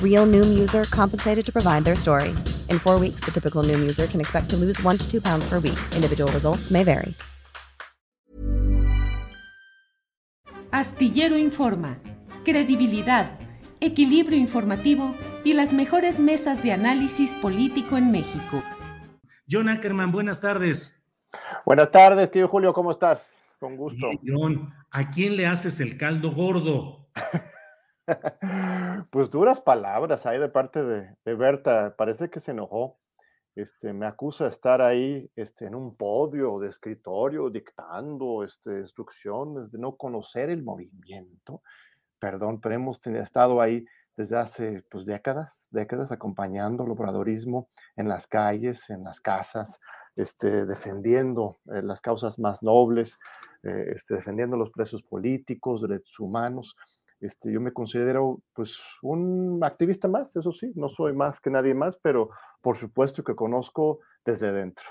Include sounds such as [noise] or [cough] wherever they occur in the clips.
Real Noom user compensated to provide their story. In four weeks, the typical Noom user can expect to lose one to two pounds per week. Individual results may vary. Astillero Informa, credibilidad, equilibrio informativo y las mejores mesas de análisis político en México. John Ackerman, buenas tardes. Buenas tardes, querido Julio, ¿cómo estás? Con gusto. John, ¿a quién le haces el caldo gordo? [laughs] [laughs] pues duras palabras ahí de parte de, de, Berta. Parece que se enojó. Este, me acusa de estar ahí este, en un podio de escritorio dictando este, instrucciones, de no conocer el movimiento. Perdón, pero hemos estado ahí desde hace pues, décadas, décadas acompañando el obradorismo en las calles, en las casas, este, defendiendo eh, las causas más nobles, eh, este, defendiendo los presos políticos, derechos humanos. Este, yo me considero pues un activista más, eso sí, no soy más que nadie más, pero por supuesto que conozco desde dentro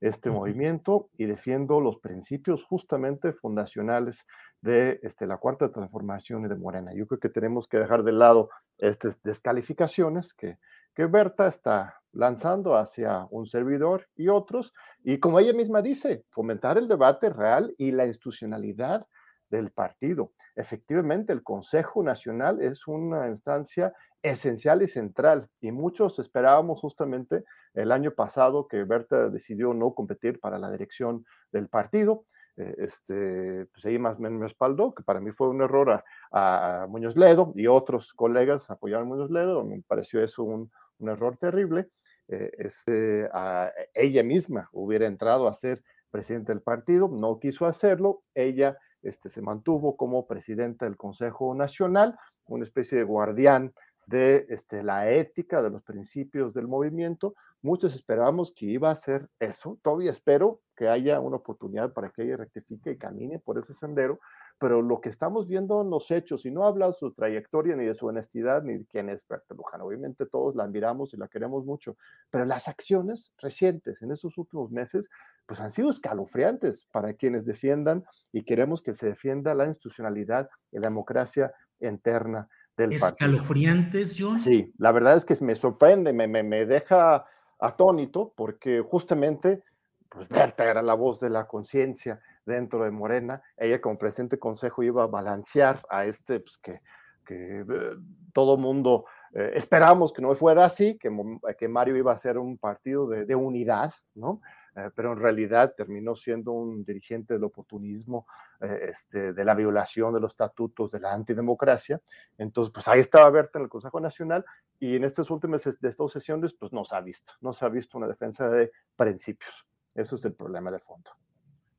este movimiento y defiendo los principios justamente fundacionales de este, la cuarta transformación y de Morena. Yo creo que tenemos que dejar de lado estas descalificaciones que, que Berta está lanzando hacia un servidor y otros, y como ella misma dice, fomentar el debate real y la institucionalidad del partido. Efectivamente, el Consejo Nacional es una instancia esencial y central, y muchos esperábamos justamente el año pasado que Berta decidió no competir para la dirección del partido. Eh, este, pues ahí más me respaldó, que para mí fue un error a, Muñoz Ledo y otros colegas apoyaron a Muñoz Ledo, me pareció eso un, un error terrible. Eh, este, a, ella misma hubiera entrado a ser presidente del partido, no quiso hacerlo, ella este, se mantuvo como presidenta del Consejo Nacional, una especie de guardián de este, la ética, de los principios del movimiento. Muchos esperábamos que iba a ser eso. Todavía espero que haya una oportunidad para que ella rectifique y camine por ese sendero, pero lo que estamos viendo en los hechos, y no habla de su trayectoria, ni de su honestidad, ni de quién es Berta Luján, obviamente todos la admiramos y la queremos mucho, pero las acciones recientes en estos últimos meses, pues han sido escalofriantes para quienes defiendan y queremos que se defienda la institucionalidad y la democracia interna del ¿Escalofriantes, John? Sí, la verdad es que me sorprende, me, me, me deja atónito, porque justamente, pues Berta era la voz de la conciencia, dentro de Morena. Ella como presidente del consejo iba a balancear a este, pues que, que eh, todo mundo eh, esperamos que no fuera así, que, que, Mario iba a ser un partido de, de unidad, ¿no? Eh, pero en realidad terminó siendo un dirigente del oportunismo, este, de la violación de los estatutos, de la antidemocracia. Entonces, pues ahí estaba Berta en el Consejo Nacional y en estas últimas de estas sesiones, pues no se ha visto, no se ha visto una defensa de principios. Eso es el problema de fondo.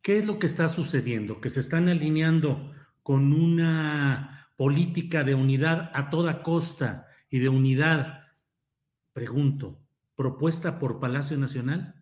¿Qué es lo que está sucediendo? Que se están alineando con una política de unidad a toda costa y de unidad, pregunto, propuesta por Palacio Nacional?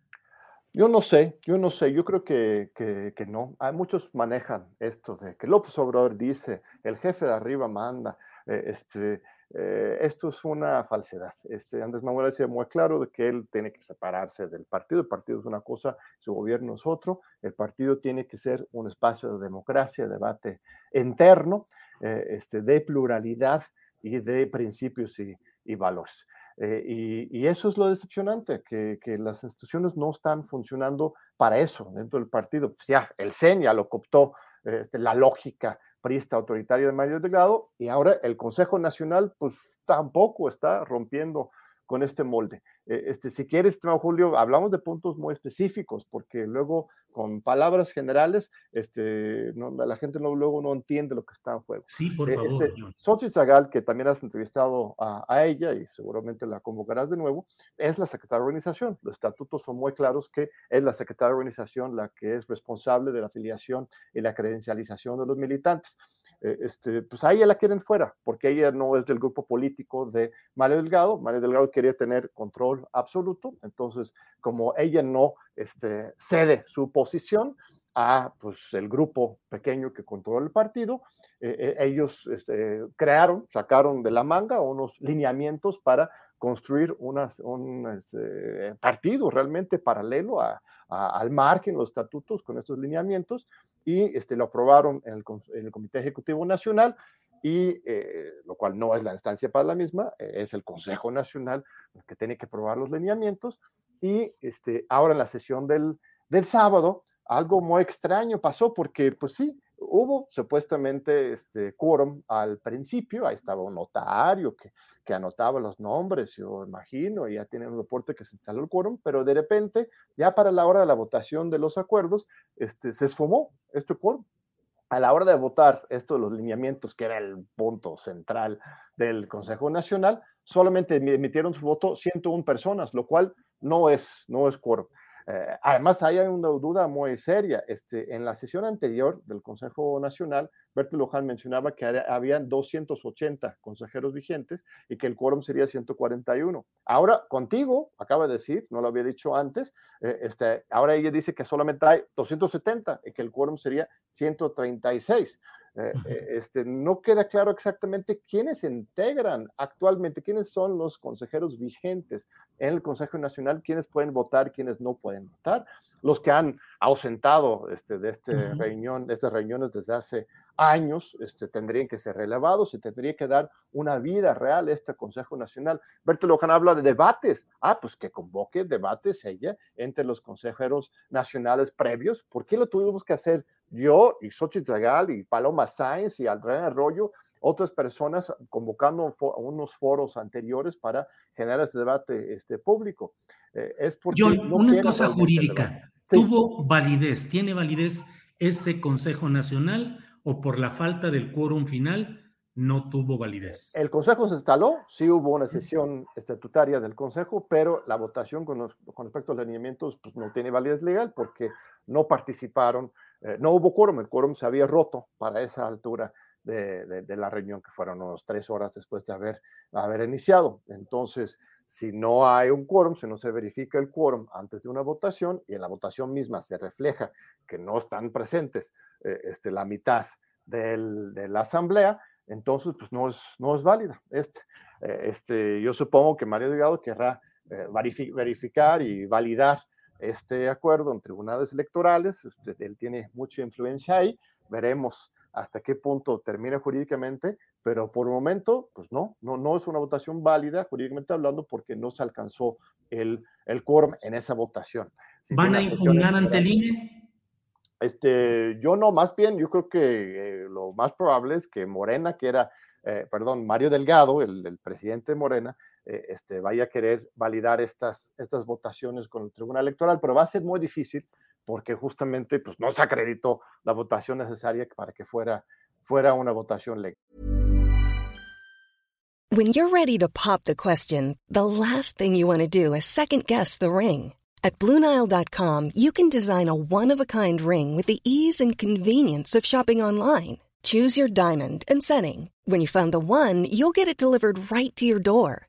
Yo no sé, yo no sé, yo creo que, que, no. Hay muchos manejan esto de que López Obrador dice, el jefe de arriba manda, eh, este, eh, esto es una falsedad. Este, Andrés Manuel decía muy claro de que él tiene que separarse del partido. El partido es una cosa, su gobierno es otro. El partido tiene que ser un espacio de democracia, debate interno, eh, este, de pluralidad y de principios y, valores. Eh, y, eso es lo decepcionante, que, las instituciones no están funcionando para eso dentro del partido. Pues ya, el CEN ya lo cooptó, este, la lógica prista autoritario de Mario Delgado, y ahora el Consejo Nacional, pues tampoco está rompiendo con este molde. Eh, este, si quieres, Julio, hablamos de puntos muy específicos, porque luego con palabras generales, este, no, la gente no, luego no entiende lo que está en juego. Sí, por favor. Este, Xochitl Zagal, que también has entrevistado a, a, ella y seguramente la convocarás de nuevo, es la secretaria de organización. Los estatutos son muy claros que es la secretaria de organización la que es responsable de la afiliación y la credencialización de los militantes. Eh, este, pues a ella la quieren fuera, porque ella no es del grupo político de Mario Delgado. Mario Delgado quería tener control absoluto, entonces como ella no este, cede su posición a pues, el grupo pequeño que controla el partido, eh, eh, ellos este, crearon, sacaron de la manga unos lineamientos para construir unas, un este, partido realmente paralelo a, al margen, los estatutos con estos lineamientos, y este, lo aprobaron en el, Comité Ejecutivo Nacional, y eh, lo cual no es la instancia para la misma, eh, es el Consejo Nacional que tiene que aprobar los lineamientos, y este, ahora en la sesión del, del sábado, algo muy extraño pasó porque, pues sí, hubo supuestamente este quórum al principio, ahí estaba un notario que, que anotaba los nombres, yo imagino, ya tiene un reporte que se instaló el quórum, pero de repente, ya para la hora de la votación de los acuerdos, este, se esfumó este quórum. A la hora de votar esto de los lineamientos, que era el punto central del Consejo Nacional, solamente emitieron su voto 101 personas, lo cual no es, no es quórum. Eh, además, hay una duda muy seria. Este, en la sesión anterior del Consejo Nacional, Bertil Luján mencionaba que había 280 consejeros vigentes y que el quórum sería 141. Ahora, contigo, acaba de decir, no lo había dicho antes, eh, este, ahora ella dice que solamente hay 270 y que el quórum sería 136. Eh, eh, este, no queda claro exactamente quiénes integran actualmente, quiénes son los consejeros vigentes en el Consejo Nacional, quiénes pueden votar, quiénes no pueden votar. Los que han ausentado este, de, este reunión, de estas reuniones desde hace años este, tendrían que ser relevados y tendría que dar una vida real a este Consejo Nacional. Berto Loján habla de debates. Ah, pues que convoque debates ella entre los consejeros nacionales previos. ¿Por qué lo tuvimos que hacer yo y Xochitl Zagal y Paloma Sáenz y Andrea Arroyo, otras personas convocando unos foros anteriores para generar este debate este, público. Eh, es porque una cosa jurídica, ¿tuvo validez, tiene validez ese Consejo Nacional o por la falta del quórum final no tuvo validez? El Consejo se instaló, sí hubo una sesión estatutaria del Consejo, pero la votación con, con respecto a los lineamientos pues, no tiene validez legal porque no participaron eh, no hubo quórum, el quórum se había roto para esa altura de, la reunión, que fueron unos tres horas después de haber, iniciado. Entonces, si no hay un quórum, si no se verifica el quórum antes de una votación y en la votación misma se refleja que no están presentes eh, este, la mitad de la asamblea, entonces pues no es, válida. Este, eh, este, yo supongo que Mario Delgado querrá verificar y validar este acuerdo en tribunales electorales. Este, él tiene mucha influencia ahí. Veremos hasta qué punto termina jurídicamente, pero por el momento, pues no, no, no es una votación válida jurídicamente hablando porque no se alcanzó el, el quórum en esa votación. ¿Van a impugnar ante el INE? Este, yo no, más bien, yo creo que eh, lo más probable es que Morena, que era, eh, perdón, Mario Delgado, el, el presidente de Morena, eh, este, vaya a querer validar estas, estas votaciones con el Tribunal Electoral, pero va a ser muy difícil porque justamente pues, no se acreditó la votación necesaria para que fuera, fuera una votación legal. When you're ready to pop the question, the last thing you want to do is second guess the ring. At BlueNile.com, you can design a one-of-a-kind ring with the ease and convenience of shopping online. Choose your diamond and setting. When you find the one, you'll get it delivered right to your door.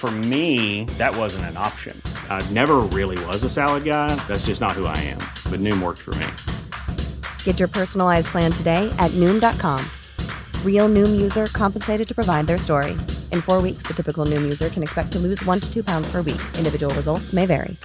For me, that wasn't an option. I never really was a salad guy. That's just not who I am. But Noom worked for me. Get your personalized plan today at Noom.com. Real Noom user compensated to provide their story. In four weeks, the typical Noom user can expect to lose one to two pounds per week. Individual results may vary.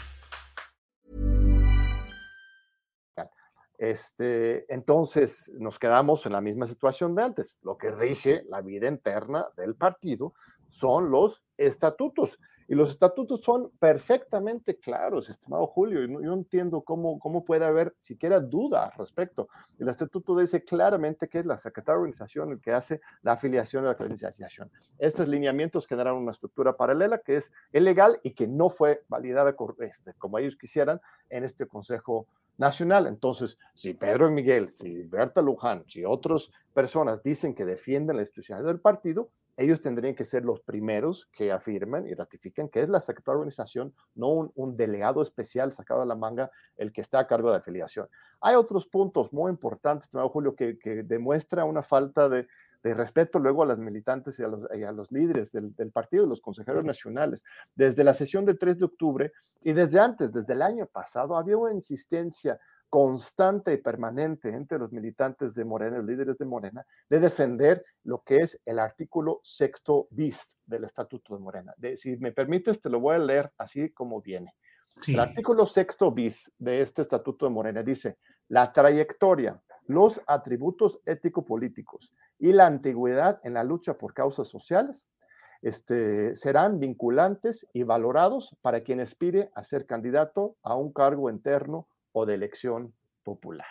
Este, entonces nos quedamos en la misma situación de antes. Lo que rige la vida interna del partido son los estatutos. Y los estatutos son perfectamente claros, estimado Julio. Y yo entiendo cómo, cómo puede haber siquiera duda al respecto. El estatuto dice claramente que es la Secretaría de Organización el que hace la afiliación de la credencialización. Estos lineamientos generan una estructura paralela que es ilegal y que no fue validada este, como ellos quisieran en este Consejo Nacional. Entonces, si Pedro Miguel, si Berta Luján, si otras personas dicen que defienden la institucionalidad del partido, ellos tendrían que ser los primeros que afirmen y ratifiquen que es la Secretaría de Organización, no un, delegado especial sacado de la manga el que está a cargo de la afiliación. Hay otros puntos muy importantes, Julio, que, que demuestra una falta de, respeto luego a las militantes y a los, a los líderes del, del, partido y los consejeros nacionales. Desde la sesión del 3 de octubre y desde antes, desde el año pasado, había una insistencia constante y permanente entre los militantes de Morena, los líderes de Morena, de defender lo que es el artículo sexto bis del Estatuto de Morena. De, si me permites, te lo voy a leer así como viene. El artículo sexto bis de este Estatuto de Morena dice, la trayectoria, los atributos ético-políticos y la antigüedad en la lucha por causas sociales este, serán vinculantes y valorados para quien aspire a ser candidato a un cargo interno o de elección popular.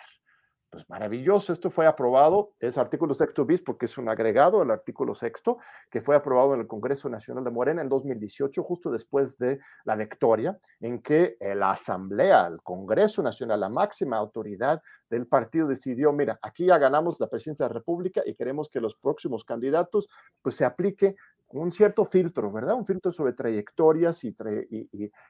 Pues maravilloso, esto fue aprobado, es artículo sexto bis porque es un agregado al artículo sexto que fue aprobado en el Congreso Nacional de Morena en 2018, justo después de la victoria, en que la Asamblea, el Congreso Nacional, la máxima autoridad del partido decidió, mira, aquí ya ganamos la presidencia de la República y queremos que los próximos candidatos pues se aplique un cierto filtro, ¿verdad? Un filtro sobre trayectorias y,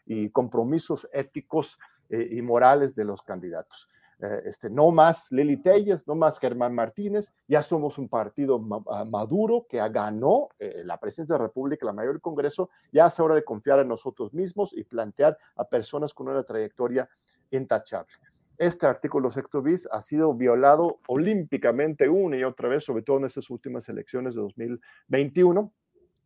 y compromisos éticos eh, y morales de los candidatos. Eh, este, no más Lili Telles, no más Germán Martínez, ya somos un partido ah, maduro que ganó eh, la presidencia de la República, la mayor Congreso, ya es hora de confiar en nosotros mismos y plantear a personas con una trayectoria intachable. Este artículo sexto bis ha sido violado olímpicamente una y otra vez, sobre todo en estas últimas elecciones de 2021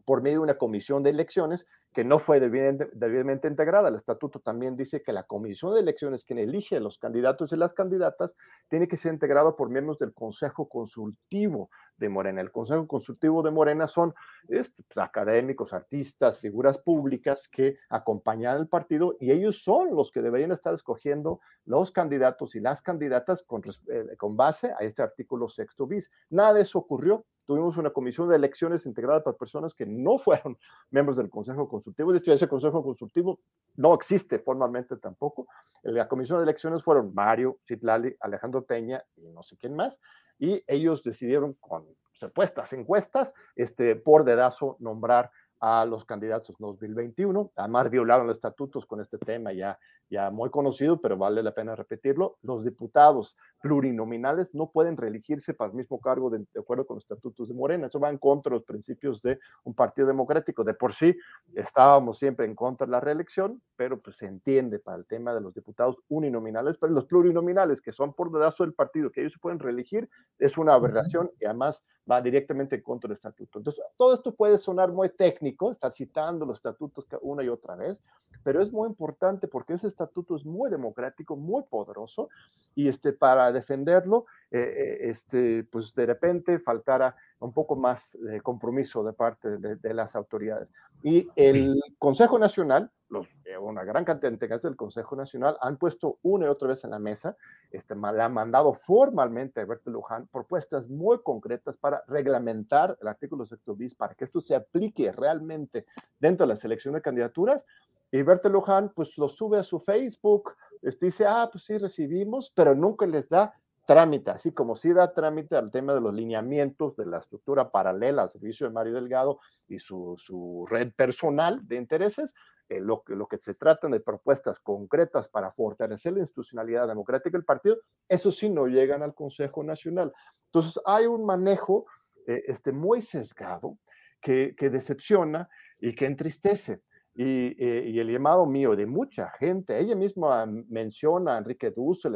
por medio de una comisión de elecciones que no fue debidamente, integrada. El estatuto también dice que la comisión de elecciones, quien elige a los candidatos y las candidatas, tiene que ser integrado por miembros del Consejo Consultivo de Morena. El Consejo Consultivo de Morena son este, pues, académicos, artistas, figuras públicas que acompañan al partido y ellos son los que deberían estar escogiendo los candidatos y las candidatas con, eh, con base a este artículo sexto bis. Nada de eso ocurrió tuvimos una comisión de elecciones integrada por personas que no fueron miembros del Consejo Consultivo. De hecho, ese Consejo Consultivo no existe formalmente tampoco. La comisión de elecciones fueron Mario Citlali, Alejandro Peña y no sé quién más. Y ellos decidieron con supuestas encuestas, este, por dedazo, nombrar a los candidatos 2021. Además, violaron los estatutos con este tema ya, ya muy conocido, pero vale la pena repetirlo. Los diputados plurinominales no pueden reelegirse para el mismo cargo de, acuerdo con los estatutos de Morena. Eso va en contra de los principios de un partido democrático. De por sí, estábamos siempre en contra de la reelección, pero pues se entiende para el tema de los diputados uninominales, pero los plurinominales, que son por dedazo del partido, que ellos se pueden reelegir, es una aberración y además va directamente en contra del estatuto. Entonces, todo esto puede sonar muy técnico, estar citando los estatutos una y otra vez, pero es muy importante porque ese estatuto es muy democrático, muy poderoso, y este, para defenderlo, eh, eh, este, pues de repente faltara un poco más de compromiso de parte de, las autoridades. Y el Consejo Nacional, los, eh, una gran cantidad de integrantes del Consejo Nacional han puesto una y otra vez en la mesa, este, le han mandado formalmente a Alberto Luján propuestas muy concretas para reglamentar el artículo sexto bis, para que esto se aplique realmente dentro de la selección de candidaturas. Y Berta Luján, pues lo sube a su Facebook, dice, ah, pues sí, recibimos, pero nunca les da trámite, así como sí da trámite al tema de los lineamientos de la estructura paralela al servicio de Mario Delgado y su, su red personal de intereses, eh, lo, lo, que se tratan de propuestas concretas para fortalecer la institucionalidad democrática del partido, eso sí no llegan al Consejo Nacional. Entonces hay un manejo eh, este, muy sesgado que, que decepciona y que entristece. Eh, y, el llamado mío de mucha gente, ella misma menciona a Enrique Dussel,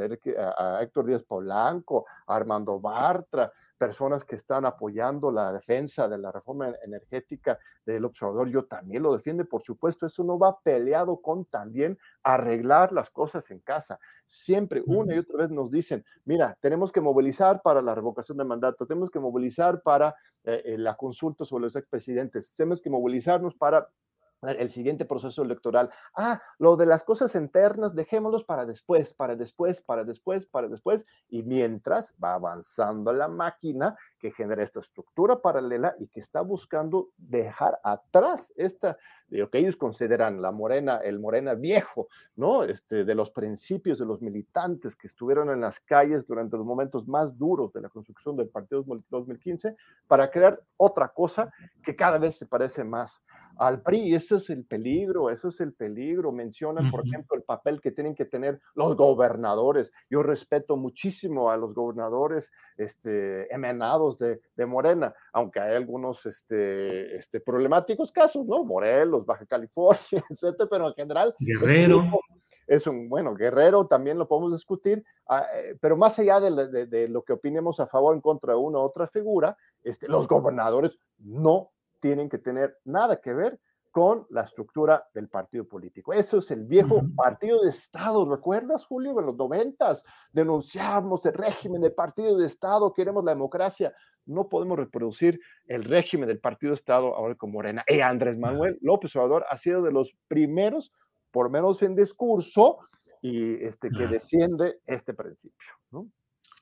a, Héctor Díaz Polanco, a Armando Bartra, personas que están apoyando la defensa de la reforma energética del observador, yo también lo defiendo, por supuesto, eso no va peleado con también arreglar las cosas en casa. Siempre, una y otra vez nos dicen, mira, tenemos que movilizar para la revocación de mandato, tenemos que movilizar para eh, eh, la consulta sobre los expresidentes, tenemos que movilizarnos para el siguiente proceso electoral. Ah, lo de las cosas internas, dejémoslos para después, para después, para después, para después. Y mientras va avanzando la máquina que genera esta estructura paralela y que está buscando dejar atrás esta, de lo que ellos consideran la morena, el morena viejo, ¿no? Este, de los principios de los militantes que estuvieron en las calles durante los momentos más duros de la construcción del partido 2015 para crear otra cosa que cada vez se parece más al PRI. Eso es el peligro, eso es el peligro. Mencionan, por ejemplo, el papel que tienen que tener los gobernadores. Yo respeto muchísimo a los gobernadores este, emanados de, de Morena, aunque hay algunos este, este, problemáticos casos, ¿no? Morelos, Baja California, [laughs] etcétera, pero en general. Guerrero. Es un, bueno, Guerrero también lo podemos discutir, ah, eh, pero más allá de, de, de, lo que opinemos a favor o en contra de una u otra figura, este, los gobernadores no tienen que tener nada que ver con la estructura del partido político. Eso es el viejo partido de Estado. ¿Recuerdas, Julio? En los noventas denunciamos el régimen del partido de Estado, queremos la democracia. No podemos reproducir el régimen del partido de Estado ahora con Morena. Y Andrés Manuel López Obrador ha sido de los primeros, por menos en discurso, y este, que defiende este principio. ¿no?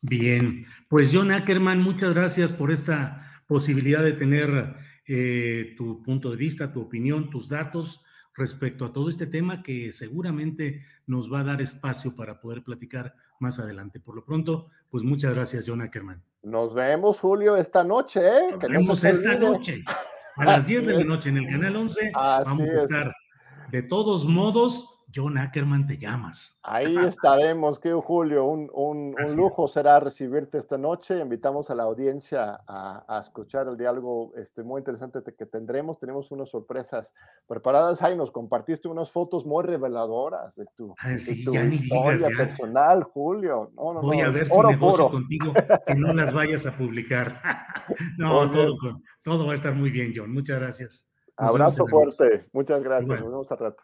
Bien, pues John Ackerman, muchas gracias por esta posibilidad de tener eh, tu punto de vista, tu opinión, tus datos respecto a todo este tema que seguramente nos va a dar espacio para poder platicar más adelante. Por lo pronto, pues muchas gracias, John Ackerman. Nos vemos, Julio, esta noche. ¿eh? Nos vemos esta noche. A las [laughs] 10 de la noche en el Canal 11 Así vamos a estar. De todos modos, John Ackerman, te llamas. Ahí [laughs] estaremos, que Julio, un, un, un, lujo será recibirte esta noche. Invitamos a la audiencia a, a, escuchar el diálogo este, muy interesante que tendremos. Tenemos unas sorpresas preparadas. Ahí nos compartiste unas fotos muy reveladoras de tu, Ay, sí, de tu ya historia digas, personal, Julio. No, no, Voy no, a ver si oro negocio puro. contigo [laughs] que no las vayas a publicar. [laughs] no, todo, va a estar muy bien, John. Muchas gracias. Nos Abrazo fuerte. Muchas gracias. Nos vemos al rato.